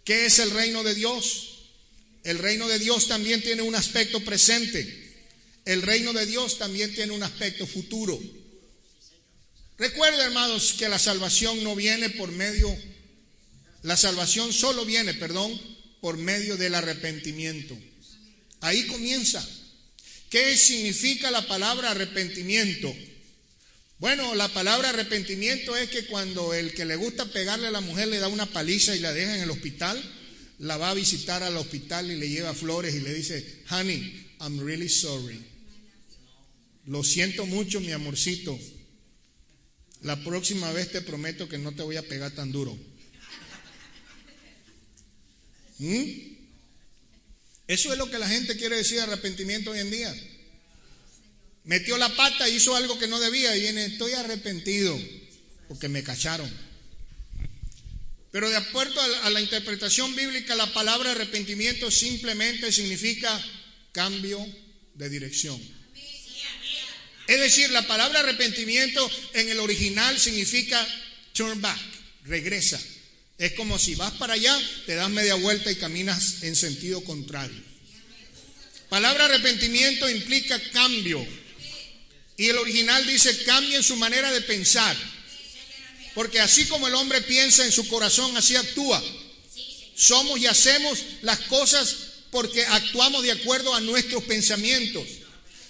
¿Qué es el reino de Dios? El reino de Dios también tiene un aspecto presente. El reino de Dios también tiene un aspecto futuro. Recuerda, hermanos, que la salvación no viene por medio, la salvación solo viene, perdón, por medio del arrepentimiento. Ahí comienza. ¿Qué significa la palabra arrepentimiento? Bueno, la palabra arrepentimiento es que cuando el que le gusta pegarle a la mujer le da una paliza y la deja en el hospital, la va a visitar al hospital y le lleva flores y le dice, honey, I'm really sorry. Lo siento mucho, mi amorcito. La próxima vez te prometo que no te voy a pegar tan duro. ¿Mm? Eso es lo que la gente quiere decir arrepentimiento hoy en día. Metió la pata, hizo algo que no debía y viene, estoy arrepentido porque me cacharon. Pero de acuerdo a la interpretación bíblica, la palabra arrepentimiento simplemente significa cambio de dirección. Es decir, la palabra arrepentimiento en el original significa turn back, regresa. Es como si vas para allá, te das media vuelta y caminas en sentido contrario. Palabra arrepentimiento implica cambio. Y el original dice cambia en su manera de pensar. Porque así como el hombre piensa en su corazón, así actúa. Somos y hacemos las cosas porque actuamos de acuerdo a nuestros pensamientos.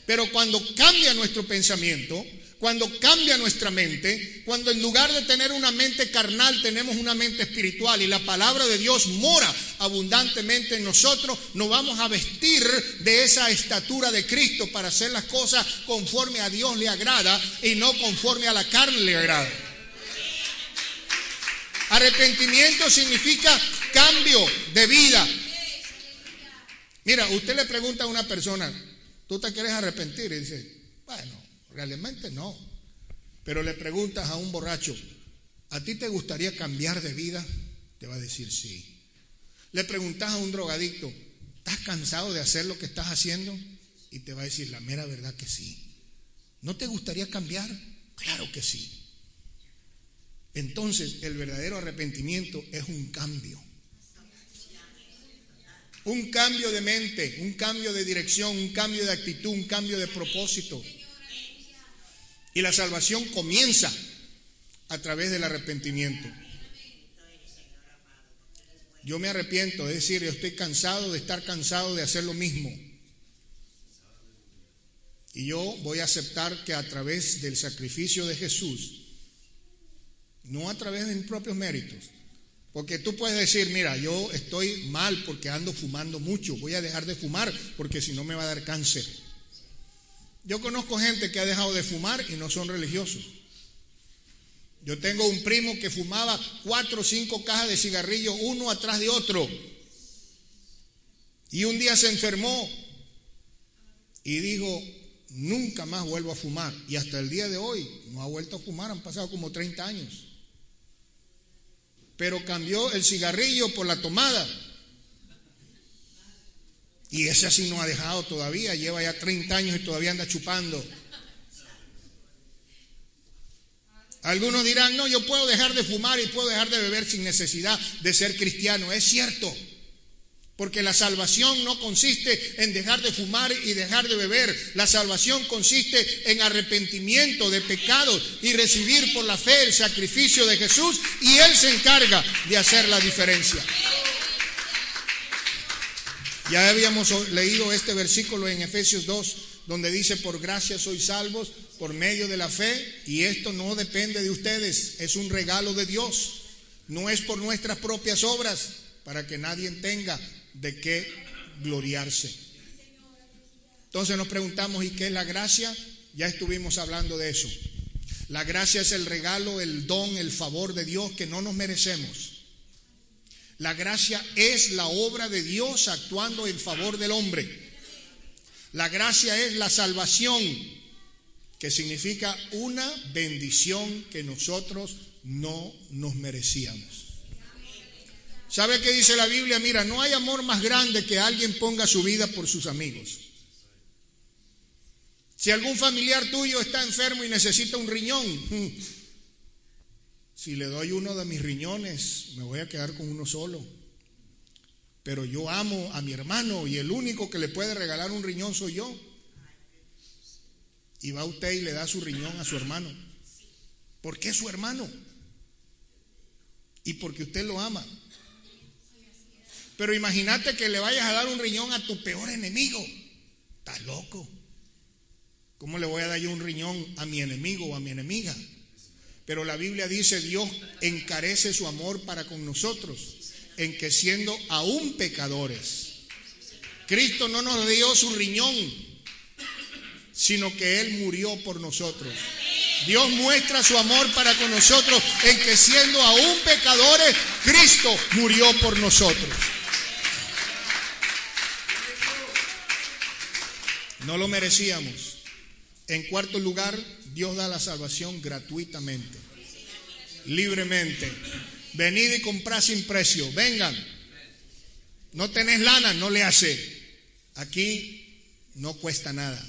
Pero cuando cambia nuestro pensamiento, cuando cambia nuestra mente, cuando en lugar de tener una mente carnal tenemos una mente espiritual y la palabra de Dios mora abundantemente en nosotros, nos vamos a vestir de esa estatura de Cristo para hacer las cosas conforme a Dios le agrada y no conforme a la carne le agrada. Arrepentimiento significa cambio de vida. Mira, usted le pregunta a una persona, ¿Tú te quieres arrepentir? Y dice, bueno, realmente no. Pero le preguntas a un borracho, ¿a ti te gustaría cambiar de vida? Te va a decir sí. Le preguntas a un drogadicto, ¿estás cansado de hacer lo que estás haciendo? Y te va a decir la mera verdad que sí. ¿No te gustaría cambiar? Claro que sí. Entonces el verdadero arrepentimiento es un cambio. Un cambio de mente, un cambio de dirección, un cambio de actitud, un cambio de propósito. Y la salvación comienza a través del arrepentimiento. Yo me arrepiento, es decir, yo estoy cansado de estar cansado de hacer lo mismo. Y yo voy a aceptar que a través del sacrificio de Jesús, no a través de mis propios méritos, porque tú puedes decir, mira, yo estoy mal porque ando fumando mucho, voy a dejar de fumar porque si no me va a dar cáncer. Yo conozco gente que ha dejado de fumar y no son religiosos. Yo tengo un primo que fumaba cuatro o cinco cajas de cigarrillo uno atrás de otro. Y un día se enfermó y dijo, nunca más vuelvo a fumar. Y hasta el día de hoy no ha vuelto a fumar, han pasado como 30 años pero cambió el cigarrillo por la tomada. Y ese así no ha dejado todavía, lleva ya 30 años y todavía anda chupando. Algunos dirán, no, yo puedo dejar de fumar y puedo dejar de beber sin necesidad de ser cristiano. Es cierto. Porque la salvación no consiste en dejar de fumar y dejar de beber. La salvación consiste en arrepentimiento de pecados y recibir por la fe el sacrificio de Jesús y Él se encarga de hacer la diferencia. Ya habíamos leído este versículo en Efesios 2, donde dice, por gracia sois salvos por medio de la fe, y esto no depende de ustedes, es un regalo de Dios, no es por nuestras propias obras, para que nadie tenga de qué gloriarse. Entonces nos preguntamos, ¿y qué es la gracia? Ya estuvimos hablando de eso. La gracia es el regalo, el don, el favor de Dios que no nos merecemos. La gracia es la obra de Dios actuando en favor del hombre. La gracia es la salvación, que significa una bendición que nosotros no nos merecíamos. ¿Sabe qué dice la Biblia? Mira, no hay amor más grande que alguien ponga su vida por sus amigos. Si algún familiar tuyo está enfermo y necesita un riñón, si le doy uno de mis riñones, me voy a quedar con uno solo. Pero yo amo a mi hermano y el único que le puede regalar un riñón soy yo. Y va usted y le da su riñón a su hermano. ¿Por qué su hermano? Y porque usted lo ama. Pero imagínate que le vayas a dar un riñón a tu peor enemigo. Estás loco. ¿Cómo le voy a dar yo un riñón a mi enemigo o a mi enemiga? Pero la Biblia dice, Dios encarece su amor para con nosotros, en que siendo aún pecadores, Cristo no nos dio su riñón, sino que Él murió por nosotros. Dios muestra su amor para con nosotros en que siendo aún pecadores, Cristo murió por nosotros. No lo merecíamos. En cuarto lugar, Dios da la salvación gratuitamente, libremente. Venid y comprad sin precio. Vengan. No tenés lana, no le hace. Aquí no cuesta nada.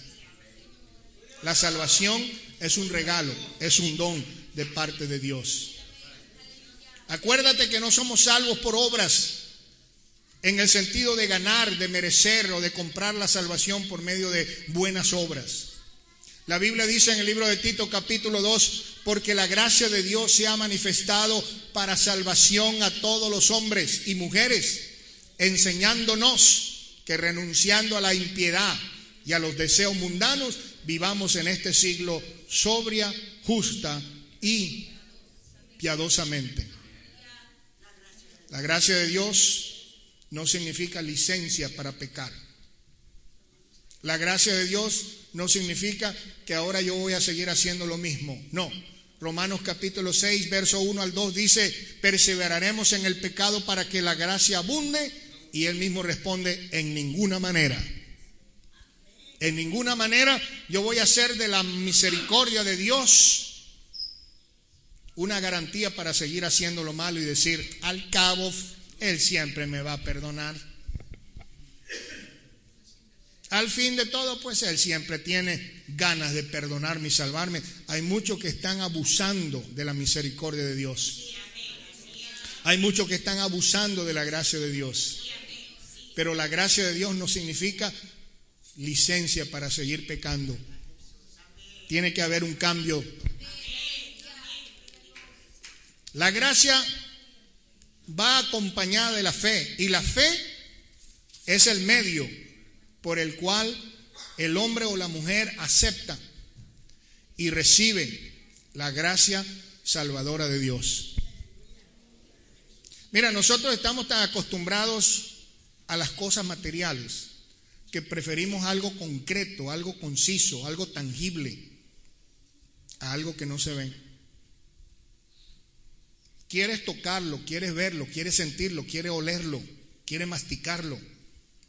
La salvación es un regalo, es un don de parte de Dios. Acuérdate que no somos salvos por obras, en el sentido de ganar, de merecer o de comprar la salvación por medio de buenas obras. La Biblia dice en el libro de Tito capítulo 2, porque la gracia de Dios se ha manifestado para salvación a todos los hombres y mujeres, enseñándonos que renunciando a la impiedad y a los deseos mundanos, vivamos en este siglo sobria, justa y piadosamente. La gracia de Dios no significa licencia para pecar. La gracia de Dios no significa que ahora yo voy a seguir haciendo lo mismo. No. Romanos capítulo 6, verso 1 al 2 dice, perseveraremos en el pecado para que la gracia abunde. Y él mismo responde, en ninguna manera. En ninguna manera yo voy a hacer de la misericordia de Dios una garantía para seguir haciendo lo malo y decir, al cabo, Él siempre me va a perdonar. Al fin de todo, pues Él siempre tiene ganas de perdonarme y salvarme. Hay muchos que están abusando de la misericordia de Dios. Hay muchos que están abusando de la gracia de Dios. Pero la gracia de Dios no significa licencia para seguir pecando. Tiene que haber un cambio. La gracia va acompañada de la fe y la fe es el medio por el cual el hombre o la mujer acepta y recibe la gracia salvadora de Dios. Mira, nosotros estamos tan acostumbrados a las cosas materiales que preferimos algo concreto, algo conciso, algo tangible, a algo que no se ve. Quieres tocarlo, quieres verlo, quieres sentirlo, quieres olerlo, quieres masticarlo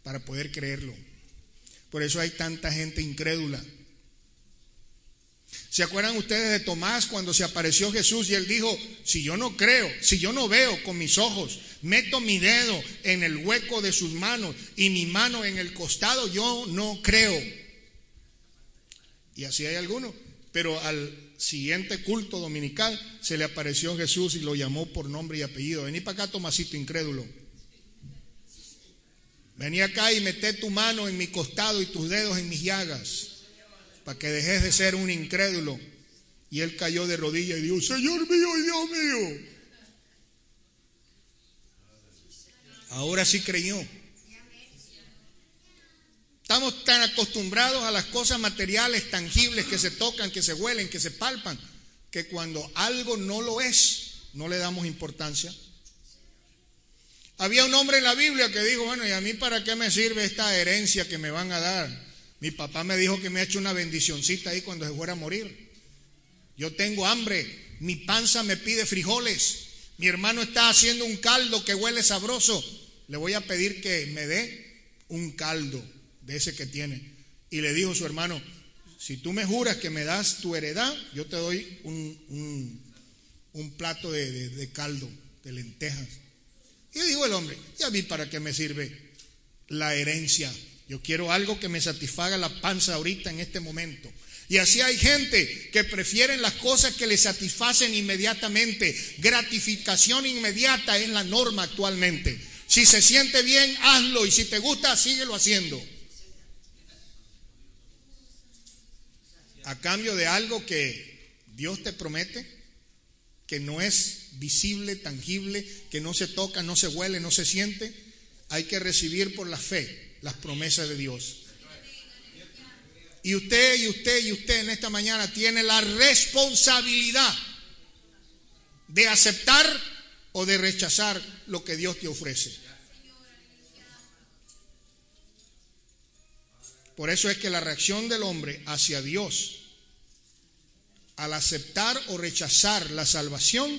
para poder creerlo. Por eso hay tanta gente incrédula. ¿Se acuerdan ustedes de Tomás cuando se apareció Jesús y él dijo, si yo no creo, si yo no veo con mis ojos, meto mi dedo en el hueco de sus manos y mi mano en el costado, yo no creo. Y así hay algunos. Pero al siguiente culto dominical se le apareció Jesús y lo llamó por nombre y apellido. Vení para acá, Tomasito incrédulo. Vení acá y mete tu mano en mi costado y tus dedos en mis llagas, para que dejes de ser un incrédulo. Y él cayó de rodillas y dijo, Señor mío Dios mío. Ahora sí creyó. Estamos tan acostumbrados a las cosas materiales, tangibles, que se tocan, que se huelen, que se palpan, que cuando algo no lo es, no le damos importancia. Había un hombre en la Biblia que dijo, bueno, ¿y a mí para qué me sirve esta herencia que me van a dar? Mi papá me dijo que me ha hecho una bendicioncita ahí cuando se fuera a morir. Yo tengo hambre, mi panza me pide frijoles, Mi hermano está haciendo un caldo que huele sabroso. Le voy a pedir que me dé un caldo de ese que tiene. Y le dijo su hermano, si tú me juras que me das tu heredad, yo te doy un, un, plato de, de, caldo, de lentejas. Y dijo el hombre, ¿y a mí para qué me sirve la herencia? Yo quiero algo que me satisfaga la panza ahorita en este momento. Y así hay gente que prefieren las cosas que le satisfacen inmediatamente. Gratificación inmediata es la norma actualmente. Si se siente bien, hazlo y si te gusta, síguelo haciendo. A cambio de algo que Dios te promete, que no es visible, tangible, que no se toca, no se huele, no se siente, hay que recibir por la fe las promesas de Dios. Y usted y usted y usted en esta mañana tiene la responsabilidad de aceptar o de rechazar lo que Dios te ofrece. Por eso es que la reacción del hombre hacia Dios al aceptar o rechazar la salvación,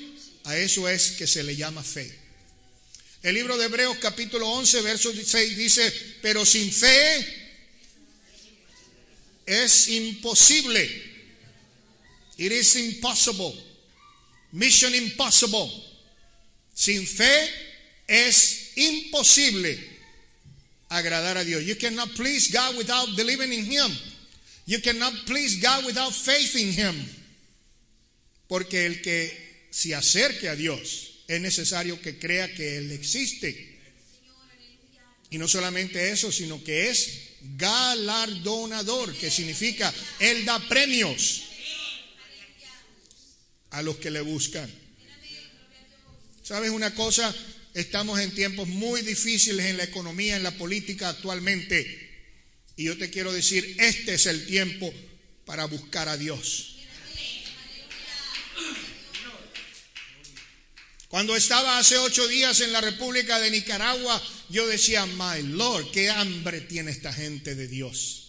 a eso es que se le llama fe. El libro de Hebreos capítulo 11, verso 6 dice, pero sin fe es imposible. It is impossible. Mission impossible. Sin fe es imposible agradar a Dios. You cannot please God without believing in Him. You cannot please God without faith in Him. Porque el que se acerque a Dios es necesario que crea que Él existe. Y no solamente eso, sino que es galardonador, que significa Él da premios a los que le buscan. ¿Sabes una cosa? Estamos en tiempos muy difíciles en la economía, en la política actualmente. Y yo te quiero decir, este es el tiempo para buscar a Dios. Cuando estaba hace ocho días en la República de Nicaragua, yo decía, my Lord, qué hambre tiene esta gente de Dios.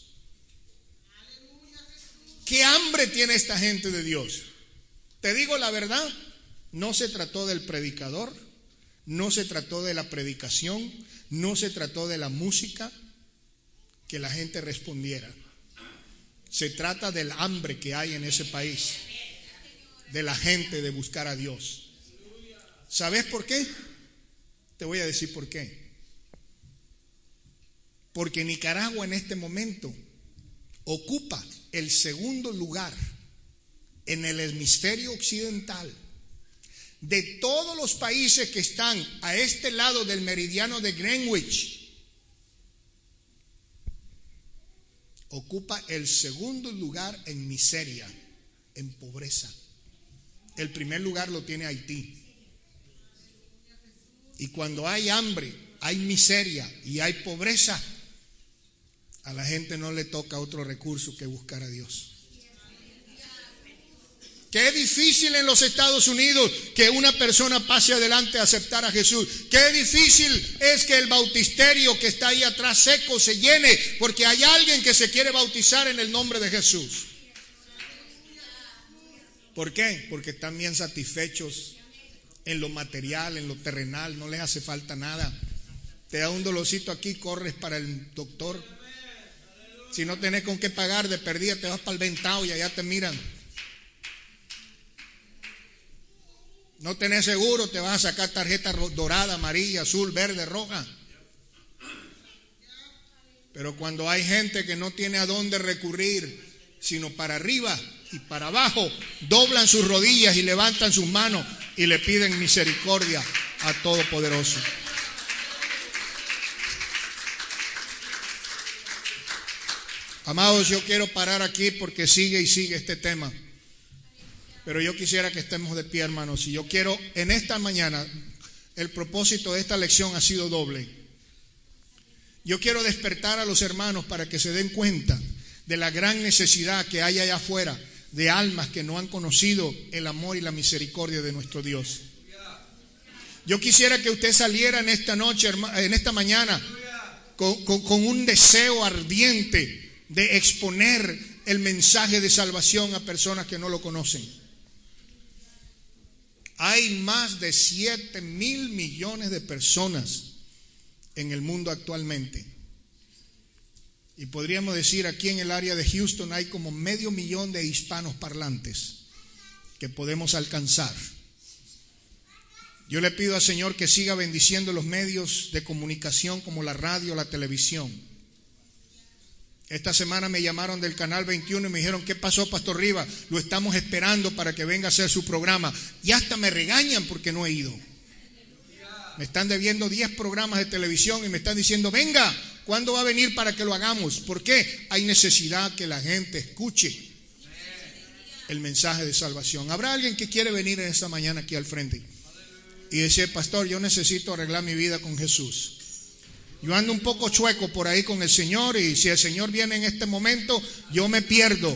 ¿Qué hambre tiene esta gente de Dios? Te digo la verdad, no se trató del predicador, no se trató de la predicación, no se trató de la música, que la gente respondiera. Se trata del hambre que hay en ese país, de la gente de buscar a Dios. ¿Sabes por qué? Te voy a decir por qué. Porque Nicaragua en este momento ocupa el segundo lugar en el hemisferio occidental de todos los países que están a este lado del meridiano de Greenwich. Ocupa el segundo lugar en miseria, en pobreza. El primer lugar lo tiene Haití. Y cuando hay hambre, hay miseria y hay pobreza, a la gente no le toca otro recurso que buscar a Dios. Qué difícil en los Estados Unidos que una persona pase adelante a aceptar a Jesús. Qué difícil es que el bautisterio que está ahí atrás seco se llene porque hay alguien que se quiere bautizar en el nombre de Jesús. ¿Por qué? Porque están bien satisfechos en lo material, en lo terrenal, no les hace falta nada. Te da un dolorcito aquí, corres para el doctor. Si no tenés con qué pagar de perdida, te vas para el ventado y allá te miran. No tenés seguro, te vas a sacar tarjeta dorada, amarilla, azul, verde, roja. Pero cuando hay gente que no tiene a dónde recurrir, sino para arriba y para abajo, doblan sus rodillas y levantan sus manos y le piden misericordia a Todopoderoso. Amados, yo quiero parar aquí porque sigue y sigue este tema. Pero yo quisiera que estemos de pie, hermanos. Y yo quiero, en esta mañana, el propósito de esta lección ha sido doble. Yo quiero despertar a los hermanos para que se den cuenta de la gran necesidad que hay allá afuera de almas que no han conocido el amor y la misericordia de nuestro Dios. Yo quisiera que usted saliera en esta noche, en esta mañana, con, un deseo ardiente de exponer el mensaje de salvación a personas que no lo conocen. Hay más de 7 mil millones de personas en el mundo actualmente. Y podríamos decir aquí en el área de Houston hay como medio millón de hispanos parlantes que podemos alcanzar. Yo le pido al Señor que siga bendiciendo los medios de comunicación como la radio, la televisión. Esta semana me llamaron del canal 21 y me dijeron, ¿qué pasó, Pastor Rivas? Lo estamos esperando para que venga a hacer su programa. Y hasta me regañan porque no he ido. Me están debiendo 10 programas de televisión y me están diciendo, venga, ¿cuándo va a venir para que lo hagamos? ¿Por qué? Hay necesidad que la gente escuche el mensaje de salvación. ¿Habrá alguien que quiere venir en esta mañana aquí al frente? y decir, pastor, yo necesito arreglar mi vida con Jesús. Yo ando un poco chueco por ahí con el Señor y si el Señor viene en este momento, yo me pierdo.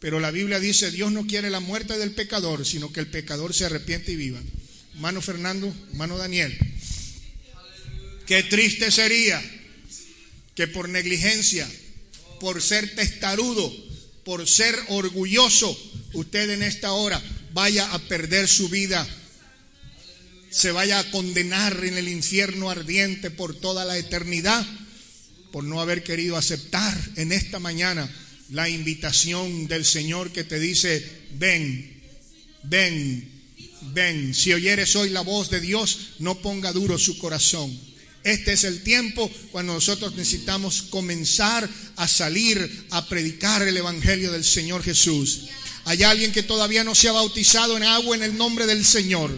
Pero la Biblia dice, Dios no quiere la muerte del pecador, sino que el pecador se arrepiente y viva. Hermano Fernando, hermano Daniel, qué triste sería que por negligencia, por ser testarudo, por ser orgulloso, usted en esta hora vaya a perder su vida se vaya a condenar en el infierno ardiente por toda la eternidad por no haber querido aceptar en esta mañana la invitación del Señor que te dice, ven, ven, ven. Si oyeres hoy la voz de Dios, no ponga duro su corazón. Este es el tiempo cuando nosotros necesitamos comenzar a salir a predicar el Evangelio del Señor Jesús. Hay alguien que todavía no se ha bautizado en agua en el nombre del Señor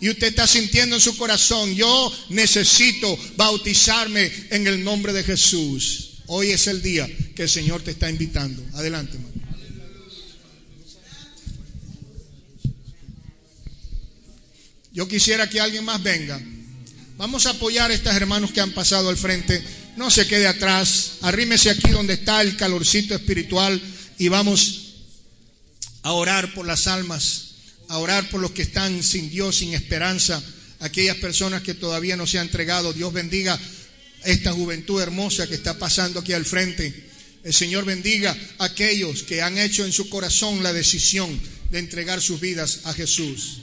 y usted está sintiendo en su corazón, yo necesito bautizarme en el nombre de Jesús. Hoy es el día que el Señor te está invitando. Adelante, hermano. Yo quisiera que alguien más venga. Vamos a apoyar a estos hermanos que han pasado al frente. No se quede atrás. Arrímese aquí donde está el calorcito espiritual y vamos a orar por las almas a orar por los que están sin Dios, sin esperanza, aquellas personas que todavía no se han entregado. Dios bendiga esta juventud hermosa que está pasando aquí al frente. El Señor bendiga a aquellos que han hecho en su corazón la decisión de entregar sus vidas a Jesús.